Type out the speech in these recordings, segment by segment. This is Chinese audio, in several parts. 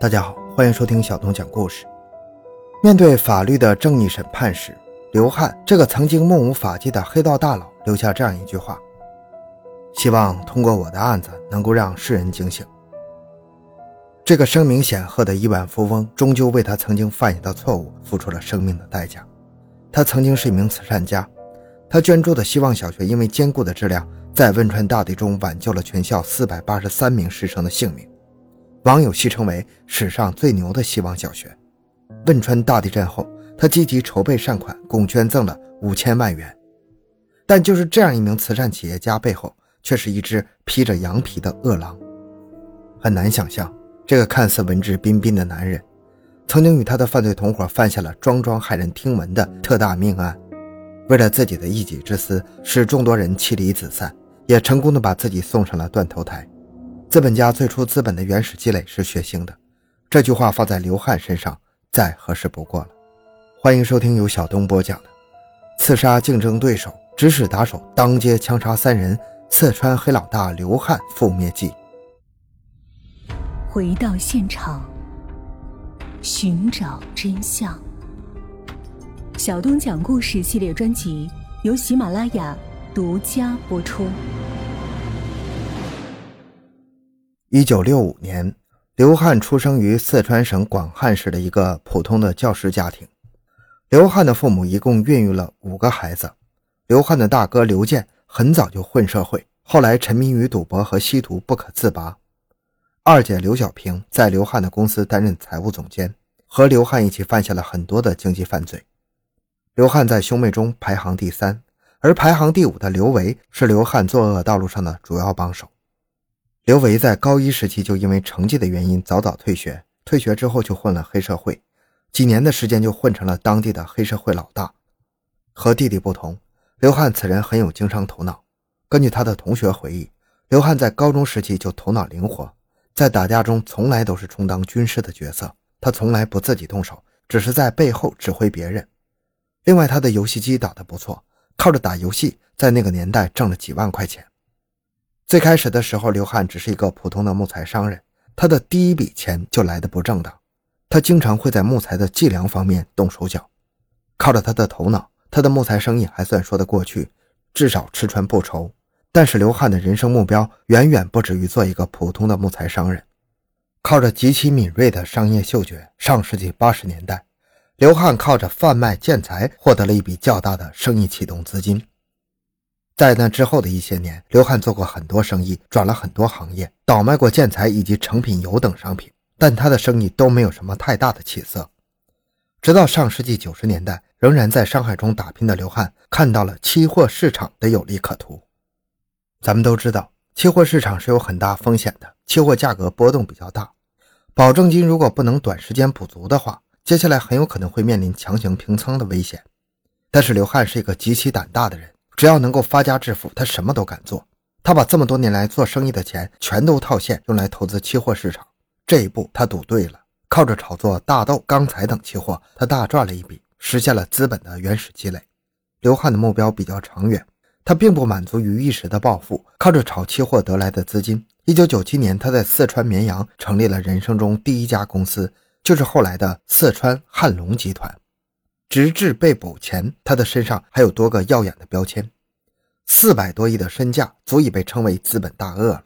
大家好，欢迎收听小东讲故事。面对法律的正义审判时，刘汉这个曾经目无法纪的黑道大佬留下这样一句话：“希望通过我的案子能够让世人警醒。”这个声名显赫的亿万富翁，终究为他曾经犯下的错误付出了生命的代价。他曾经是一名慈善家，他捐助的希望小学因为坚固的质量，在汶川大地中挽救了全校四百八十三名师生的性命。网友戏称为史上最牛的希望小学。汶川大地震后，他积极筹备善款，共捐赠了五千万元。但就是这样一名慈善企业家背后，却是一只披着羊皮的恶狼。很难想象，这个看似文质彬彬的男人，曾经与他的犯罪同伙犯下了桩桩骇人听闻的特大命案。为了自己的一己之私，使众多人妻离子散，也成功的把自己送上了断头台。资本家最初资本的原始积累是血腥的，这句话放在刘汉身上再合适不过了。欢迎收听由小东播讲的《刺杀竞争对手，指使打手当街枪杀三人，四川黑老大刘汉覆灭记》。回到现场，寻找真相。小东讲故事系列专辑由喜马拉雅独家播出。一九六五年，刘汉出生于四川省广汉市的一个普通的教师家庭。刘汉的父母一共孕育了五个孩子。刘汉的大哥刘健很早就混社会，后来沉迷于赌博和吸毒不可自拔。二姐刘小平在刘汉的公司担任财务总监，和刘汉一起犯下了很多的经济犯罪。刘汉在兄妹中排行第三，而排行第五的刘维是刘汉作恶道路上的主要帮手。刘维在高一时期就因为成绩的原因早早退学，退学之后就混了黑社会，几年的时间就混成了当地的黑社会老大。和弟弟不同，刘汉此人很有经商头脑。根据他的同学回忆，刘汉在高中时期就头脑灵活，在打架中从来都是充当军师的角色，他从来不自己动手，只是在背后指挥别人。另外，他的游戏机打得不错，靠着打游戏在那个年代挣了几万块钱。最开始的时候，刘汉只是一个普通的木材商人，他的第一笔钱就来的不正当。他经常会在木材的计量方面动手脚，靠着他的头脑，他的木材生意还算说得过去，至少吃穿不愁。但是刘汉的人生目标远远不止于做一个普通的木材商人，靠着极其敏锐的商业嗅觉，上世纪八十年代，刘汉靠着贩卖建材获得了一笔较大的生意启动资金。在那之后的一些年，刘汉做过很多生意，转了很多行业，倒卖过建材以及成品油等商品，但他的生意都没有什么太大的起色。直到上世纪九十年代，仍然在上海中打拼的刘汉看到了期货市场的有利可图。咱们都知道，期货市场是有很大风险的，期货价格波动比较大，保证金如果不能短时间补足的话，接下来很有可能会面临强行平仓的危险。但是刘汉是一个极其胆大的人。只要能够发家致富，他什么都敢做。他把这么多年来做生意的钱全都套现，用来投资期货市场。这一步他赌对了，靠着炒作大豆、钢材等期货，他大赚了一笔，实现了资本的原始积累。刘汉的目标比较长远，他并不满足于一时的暴富，靠着炒期货得来的资金。一九九七年，他在四川绵阳成立了人生中第一家公司，就是后来的四川汉龙集团。直至被捕前，他的身上还有多个耀眼的标签，四百多亿的身价足以被称为资本大鳄了。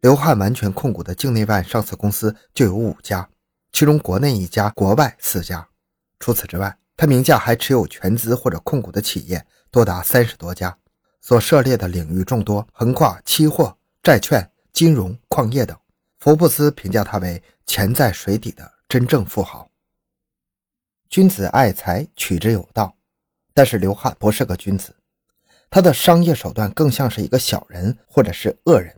刘汉完全控股的境内外上市公司就有五家，其中国内一家，国外四家。除此之外，他名下还持有全资或者控股的企业多达三十多家，所涉猎的领域众多，横跨期货、债券、金融、矿业等。福布斯评价他为潜在水底的真正富豪。君子爱财，取之有道。但是刘汉不是个君子，他的商业手段更像是一个小人或者是恶人。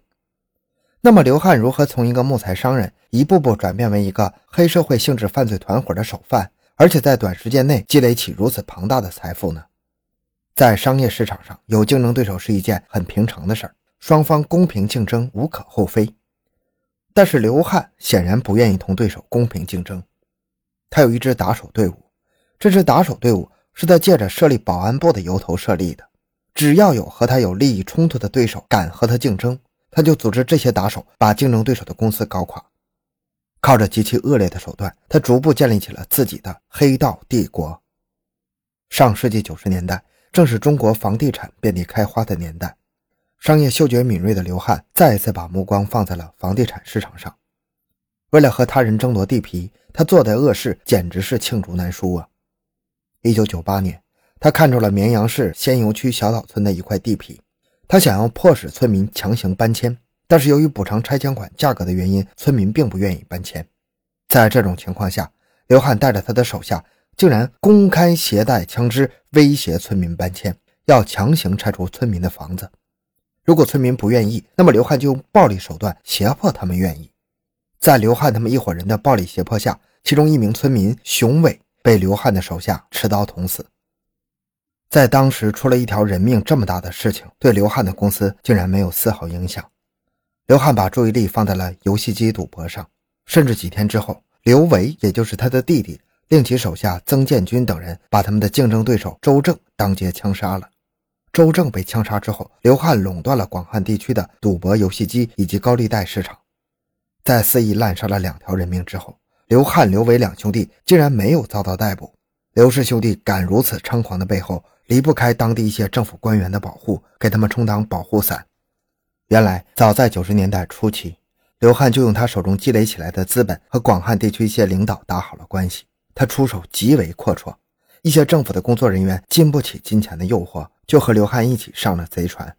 那么刘汉如何从一个木材商人一步步转变为一个黑社会性质犯罪团伙的首犯，而且在短时间内积累起如此庞大的财富呢？在商业市场上，有竞争对手是一件很平常的事儿，双方公平竞争无可厚非。但是刘汉显然不愿意同对手公平竞争。他有一支打手队伍，这支打手队伍是他借着设立保安部的由头设立的。只要有和他有利益冲突的对手敢和他竞争，他就组织这些打手把竞争对手的公司搞垮。靠着极其恶劣的手段，他逐步建立起了自己的黑道帝国。上世纪九十年代，正是中国房地产遍地开花的年代，商业嗅觉敏锐的刘汉再次把目光放在了房地产市场上。为了和他人争夺地皮，他做的恶事简直是罄竹难书啊！一九九八年，他看中了绵阳市仙游区小岛村的一块地皮，他想要迫使村民强行搬迁，但是由于补偿拆迁款价格的原因，村民并不愿意搬迁。在这种情况下，刘汉带着他的手下竟然公开携带枪支威胁村民搬迁，要强行拆除村民的房子。如果村民不愿意，那么刘汉就用暴力手段胁迫他们愿意。在刘汉他们一伙人的暴力胁迫下，其中一名村民熊伟被刘汉的手下持刀捅死。在当时出了一条人命这么大的事情，对刘汉的公司竟然没有丝毫影响。刘汉把注意力放在了游戏机赌博上，甚至几天之后，刘维也就是他的弟弟，令其手下曾建军等人把他们的竞争对手周正当街枪杀了。周正被枪杀之后，刘汉垄断了广汉地区的赌博游戏机以及高利贷市场。在肆意滥杀了两条人命之后，刘汉、刘伟两兄弟竟然没有遭到逮捕。刘氏兄弟敢如此猖狂的背后，离不开当地一些政府官员的保护，给他们充当保护伞。原来，早在九十年代初期，刘汉就用他手中积累起来的资本和广汉地区一些领导打好了关系。他出手极为阔绰，一些政府的工作人员经不起金钱的诱惑，就和刘汉一起上了贼船。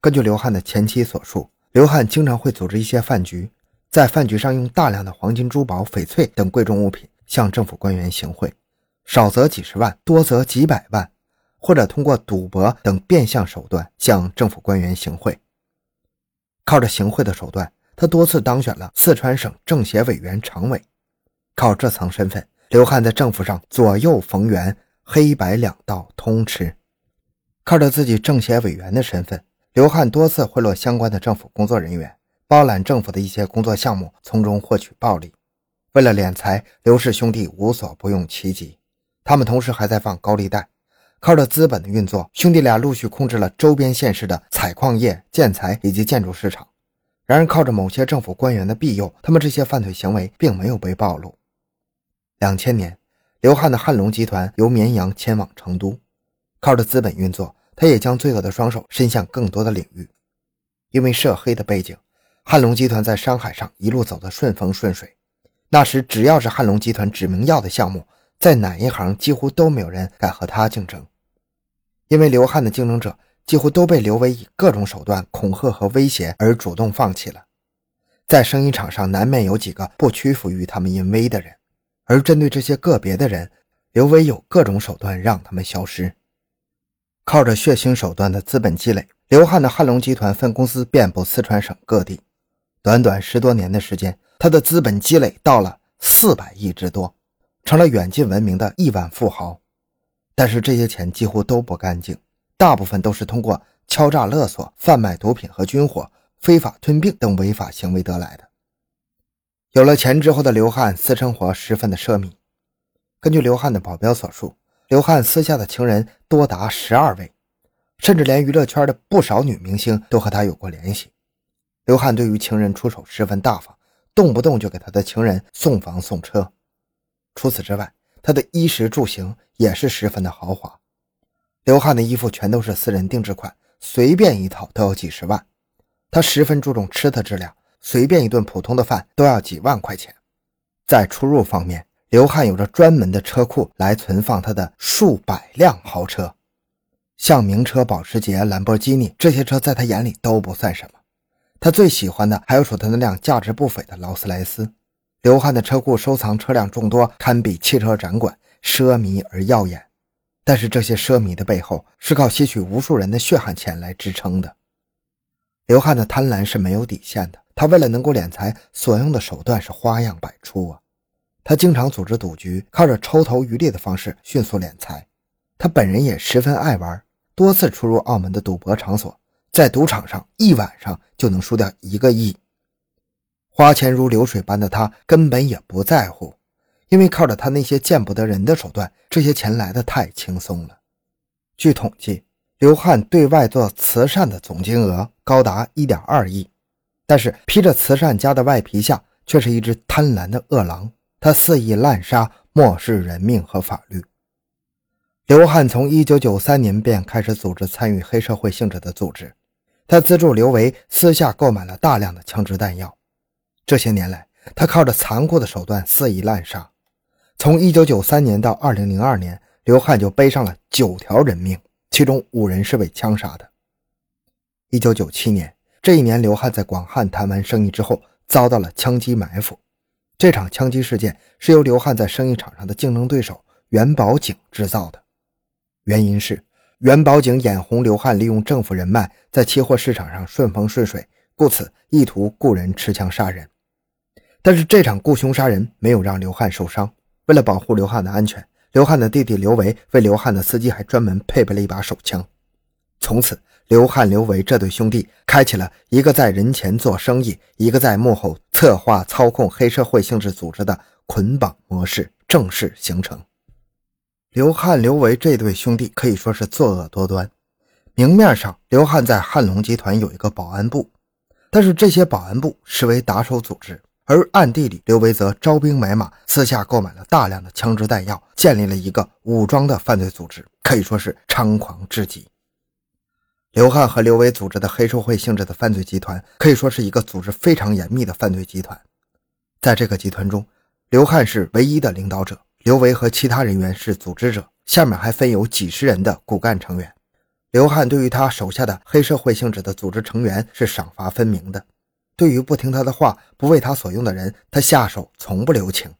根据刘汉的前妻所述，刘汉经常会组织一些饭局。在饭局上用大量的黄金、珠宝、翡翠等贵重物品向政府官员行贿，少则几十万，多则几百万，或者通过赌博等变相手段向政府官员行贿。靠着行贿的手段，他多次当选了四川省政协委员常委。靠这层身份，刘汉在政府上左右逢源，黑白两道通吃。靠着自己政协委员的身份，刘汉多次贿赂相关的政府工作人员。包揽政府的一些工作项目，从中获取暴利。为了敛财，刘氏兄弟无所不用其极。他们同时还在放高利贷，靠着资本的运作，兄弟俩陆续控制了周边县市的采矿业、建材以及建筑市场。然而，靠着某些政府官员的庇佑，他们这些犯罪行为并没有被暴露。两千年，刘汉的汉龙集团由绵阳迁往成都，靠着资本运作，他也将罪恶的双手伸向更多的领域。因为涉黑的背景。汉龙集团在商海上一路走得顺风顺水，那时只要是汉龙集团指名要的项目，在哪一行几乎都没有人敢和他竞争，因为刘汉的竞争者几乎都被刘维以各种手段恐吓和威胁而主动放弃了。在生意场上难免有几个不屈服于他们淫威的人，而针对这些个别的人，刘维有各种手段让他们消失。靠着血腥手段的资本积累，刘汉的汉龙集团分公司遍布四川省各地。短短十多年的时间，他的资本积累到了四百亿之多，成了远近闻名的亿万富豪。但是这些钱几乎都不干净，大部分都是通过敲诈勒索、贩卖毒品和军火、非法吞并等违法行为得来的。有了钱之后的刘汉，私生活十分的奢靡。根据刘汉的保镖所述，刘汉私下的情人多达十二位，甚至连娱乐圈的不少女明星都和他有过联系。刘汉对于情人出手十分大方，动不动就给他的情人送房送车。除此之外，他的衣食住行也是十分的豪华。刘汉的衣服全都是私人定制款，随便一套都要几十万。他十分注重吃的质量，随便一顿普通的饭都要几万块钱。在出入方面，刘汉有着专门的车库来存放他的数百辆豪车，像名车保时捷、兰博基尼这些车，在他眼里都不算什么。他最喜欢的还有属他那辆价值不菲的劳斯莱斯。刘汉的车库收藏车辆众多，堪比汽车展馆，奢靡而耀眼。但是这些奢靡的背后，是靠吸取无数人的血汗钱来支撑的。刘汉的贪婪是没有底线的，他为了能够敛财，所用的手段是花样百出啊。他经常组织赌局，靠着抽头渔利的方式迅速敛财。他本人也十分爱玩，多次出入澳门的赌博场所。在赌场上一晚上就能输掉一个亿，花钱如流水般的他根本也不在乎，因为靠着他那些见不得人的手段，这些钱来的太轻松了。据统计，刘汉对外做慈善的总金额高达一点二亿，但是披着慈善家的外皮下，却是一只贪婪的恶狼，他肆意滥杀，漠视人命和法律。刘汉从1993年便开始组织参与黑社会性质的组织，他资助刘维私下购买了大量的枪支弹药。这些年来，他靠着残酷的手段肆意滥杀。从1993年到2002年，刘汉就背上了九条人命，其中五人是被枪杀的。1997年，这一年，刘汉在广汉谈完生意之后，遭到了枪击埋伏。这场枪击事件是由刘汉在生意场上的竞争对手袁宝景制造的。原因是袁宝景眼红刘汉利用政府人脉在期货市场上顺风顺水，故此意图雇人持枪杀人。但是这场雇凶杀人没有让刘汉受伤。为了保护刘汉的安全，刘汉的弟弟刘维为刘汉的司机还专门配备了一把手枪。从此，刘汉、刘维这对兄弟开启了一个在人前做生意，一个在幕后策划操控黑社会性质组织的捆绑模式正式形成。刘汉、刘维这对兄弟可以说是作恶多端。明面上，刘汉在汉龙集团有一个保安部，但是这些保安部实为打手组织，而暗地里，刘维则招兵买马，私下购买了大量的枪支弹药，建立了一个武装的犯罪组织，可以说是猖狂至极。刘汉和刘维组织的黑社会性质的犯罪集团，可以说是一个组织非常严密的犯罪集团。在这个集团中，刘汉是唯一的领导者。刘维和其他人员是组织者，下面还分有几十人的骨干成员。刘汉对于他手下的黑社会性质的组织成员是赏罚分明的。对于不听他的话、不为他所用的人，他下手从不留情。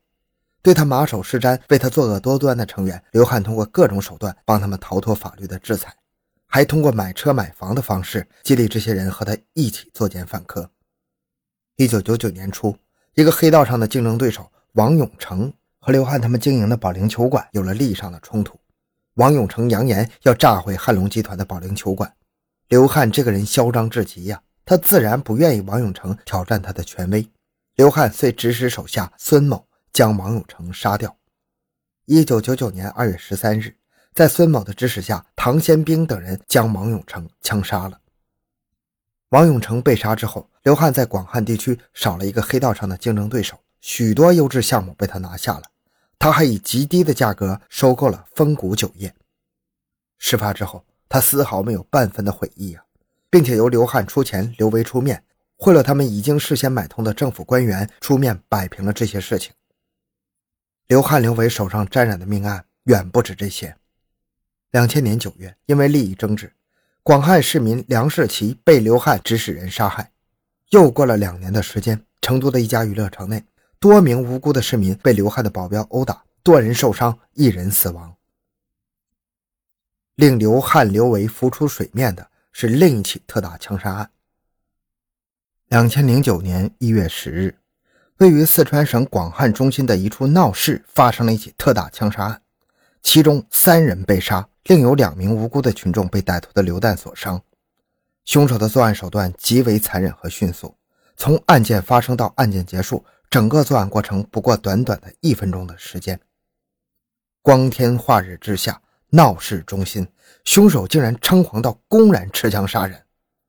对他马首是瞻、为他作恶多端的成员，刘汉通过各种手段帮他们逃脱法律的制裁，还通过买车买房的方式激励这些人和他一起作奸犯科。一九九九年初，一个黑道上的竞争对手王永成。和刘汉他们经营的保龄球馆有了利益上的冲突，王永成扬言要炸毁汉龙集团的保龄球馆。刘汉这个人嚣张至极呀，他自然不愿意王永成挑战他的权威。刘汉遂指使手下孙某将王永成杀掉。一九九九年二月十三日，在孙某的指使下，唐先兵等人将王永成枪杀了。王永成被杀之后，刘汉在广汉地区少了一个黑道上的竞争对手，许多优质项目被他拿下了。他还以极低的价格收购了丰谷酒业。事发之后，他丝毫没有半分的悔意啊，并且由刘汉出钱，刘维出面，贿赂他们已经事先买通的政府官员出面摆平了这些事情。刘汉、刘维手上沾染的命案远不止这些。两千年九月，因为利益争执，广汉市民梁世奇被刘汉指使人杀害。又过了两年的时间，成都的一家娱乐城内。多名无辜的市民被刘汉的保镖殴打，多人受伤，一人死亡。令刘汉、刘维浮出水面的是另一起特大枪杀案。两千零九年一月十日，位于四川省广汉中心的一处闹市发生了一起特大枪杀案，其中三人被杀，另有两名无辜的群众被歹徒的榴弹所伤。凶手的作案手段极为残忍和迅速，从案件发生到案件结束。整个作案过程不过短短的一分钟的时间。光天化日之下，闹市中心，凶手竟然猖狂到公然持枪杀人，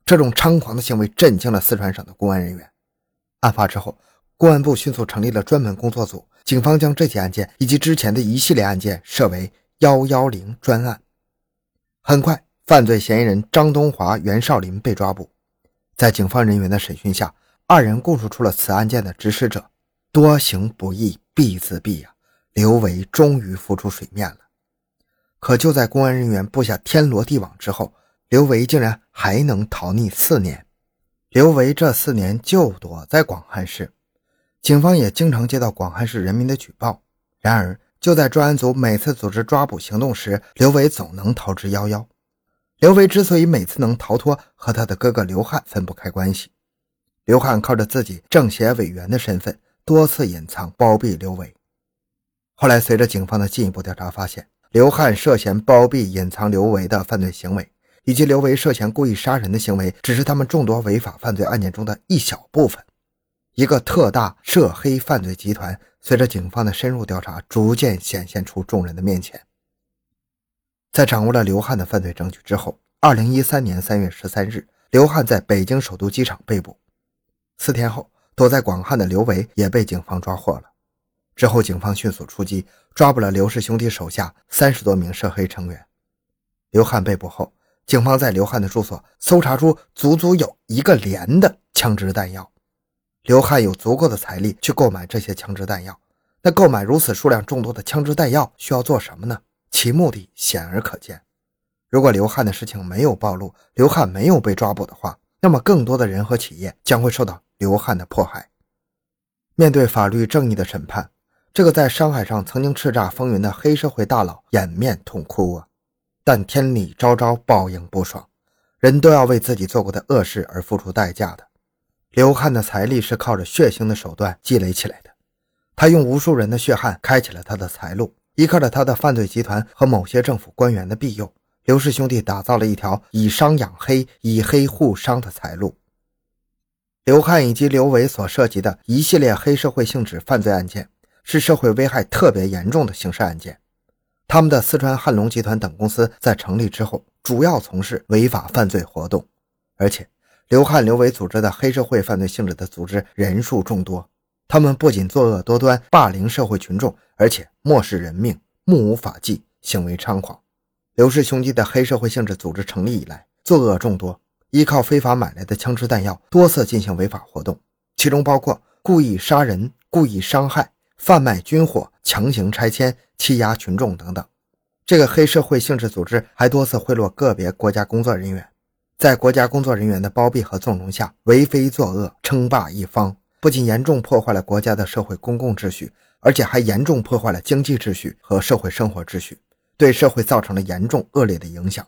这种猖狂的行为震惊了四川省的公安人员。案发之后，公安部迅速成立了专门工作组，警方将这起案件以及之前的一系列案件设为“幺幺零”专案。很快，犯罪嫌疑人张东华、袁少林被抓捕，在警方人员的审讯下，二人供述出了此案件的指使者。多行不义必自毙呀！刘维终于浮出水面了。可就在公安人员布下天罗地网之后，刘维竟然还能逃匿四年。刘维这四年就躲在广汉市，警方也经常接到广汉市人民的举报。然而，就在专案组每次组织抓捕行动时，刘维总能逃之夭夭。刘维之所以每次能逃脱，和他的哥哥刘汉分不开关系。刘汉靠着自己政协委员的身份。多次隐藏包庇刘维，后来随着警方的进一步调查，发现刘汉涉嫌包庇隐藏刘维的犯罪行为，以及刘维涉嫌故意杀人的行为，只是他们众多违法犯罪案件中的一小部分。一个特大涉黑犯罪集团，随着警方的深入调查，逐渐显现出众人的面前。在掌握了刘汉的犯罪证据之后，二零一三年三月十三日，刘汉在北京首都机场被捕。四天后。躲在广汉的刘维也被警方抓获了。之后，警方迅速出击，抓捕了刘氏兄弟手下三十多名涉黑成员。刘汉被捕后，警方在刘汉的住所搜查出足足有一个连的枪支弹药。刘汉有足够的财力去购买这些枪支弹药，那购买如此数量众多的枪支弹药需要做什么呢？其目的显而可见。如果刘汉的事情没有暴露，刘汉没有被抓捕的话，那么更多的人和企业将会受到刘汉的迫害。面对法律正义的审判，这个在商海上曾经叱咤风云的黑社会大佬掩面痛哭啊！但天理昭昭，报应不爽，人都要为自己做过的恶事而付出代价的。刘汉的财力是靠着血腥的手段积累起来的，他用无数人的血汗开启了他的财路，依靠着他的犯罪集团和某些政府官员的庇佑。刘氏兄弟打造了一条以商养黑、以黑护商的财路。刘汉以及刘伟所涉及的一系列黑社会性质犯罪案件，是社会危害特别严重的刑事案件。他们的四川汉龙集团等公司在成立之后，主要从事违法犯罪活动，而且刘汉、刘伟组织的黑社会犯罪性质的组织人数众多。他们不仅作恶多端、霸凌社会群众，而且漠视人命、目无法纪，行为猖狂。刘氏兄弟的黑社会性质组织成立以来，作恶众多，依靠非法买来的枪支弹药，多次进行违法活动，其中包括故意杀人、故意伤害、贩卖军火、强行拆迁、欺压群众等等。这个黑社会性质组织还多次贿赂个别国家工作人员，在国家工作人员的包庇和纵容下，为非作恶，称霸一方，不仅严重破坏了国家的社会公共秩序，而且还严重破坏了经济秩序和社会生活秩序。对社会造成了严重恶劣的影响，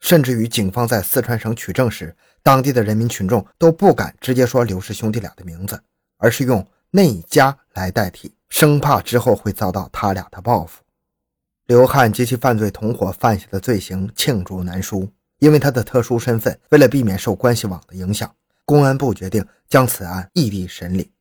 甚至于警方在四川省取证时，当地的人民群众都不敢直接说刘氏兄弟俩的名字，而是用那家来代替，生怕之后会遭到他俩的报复。刘汉及其犯罪同伙犯下的罪行罄竹难书，因为他的特殊身份，为了避免受关系网的影响，公安部决定将此案异地审理。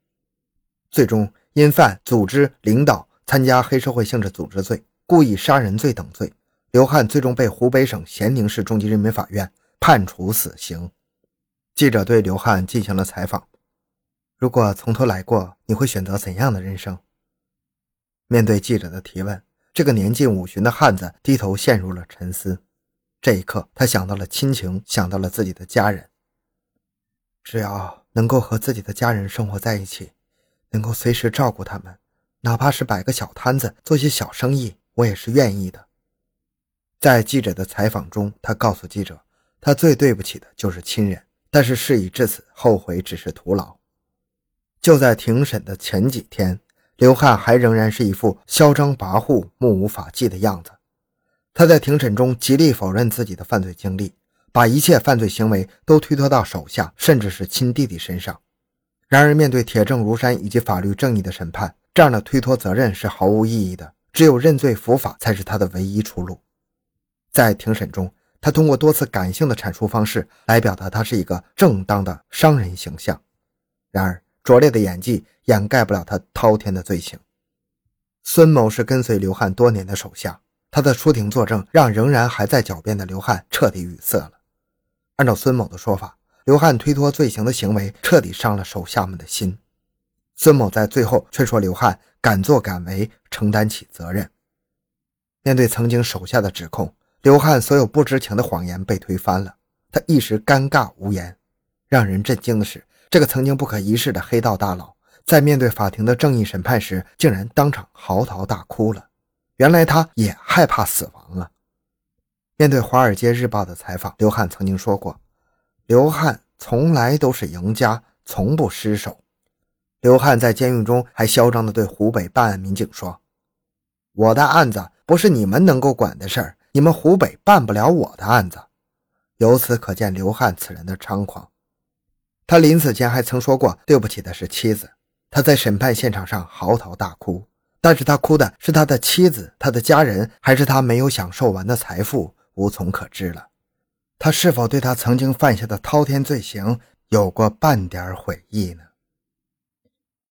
最终，因犯组织、领导、参加黑社会性质组织罪。故意杀人罪等罪，刘汉最终被湖北省咸宁市中级人民法院判处死刑。记者对刘汉进行了采访：“如果从头来过，你会选择怎样的人生？”面对记者的提问，这个年近五旬的汉子低头陷入了沉思。这一刻，他想到了亲情，想到了自己的家人。只要能够和自己的家人生活在一起，能够随时照顾他们，哪怕是摆个小摊子，做些小生意。我也是愿意的。在记者的采访中，他告诉记者，他最对不起的就是亲人，但是事已至此，后悔只是徒劳。就在庭审的前几天，刘汉还仍然是一副嚣张跋扈、目无法纪的样子。他在庭审中极力否认自己的犯罪经历，把一切犯罪行为都推脱到手下，甚至是亲弟弟身上。然而，面对铁证如山以及法律正义的审判，这样的推脱责任是毫无意义的。只有认罪伏法才是他的唯一出路。在庭审中，他通过多次感性的阐述方式来表达他是一个正当的商人形象。然而，拙劣的演技掩盖不了他滔天的罪行。孙某是跟随刘汉多年的手下，他的出庭作证让仍然还在狡辩的刘汉彻底语塞了。按照孙某的说法，刘汉推脱罪行的行为彻底伤了手下们的心。孙某在最后却说刘汉。敢作敢为，承担起责任。面对曾经手下的指控，刘汉所有不知情的谎言被推翻了，他一时尴尬无言。让人震惊的是，这个曾经不可一世的黑道大佬，在面对法庭的正义审判时，竟然当场嚎啕大哭了。原来他也害怕死亡了！面对《华尔街日报》的采访，刘汉曾经说过：“刘汉从来都是赢家，从不失手。”刘汉在监狱中还嚣张地对湖北办案民警说：“我的案子不是你们能够管的事儿，你们湖北办不了我的案子。”由此可见刘汉此人的猖狂。他临死前还曾说过：“对不起的是妻子。”他在审判现场上嚎啕大哭，但是他哭的是他的妻子、他的家人，还是他没有享受完的财富，无从可知了。他是否对他曾经犯下的滔天罪行有过半点悔意呢？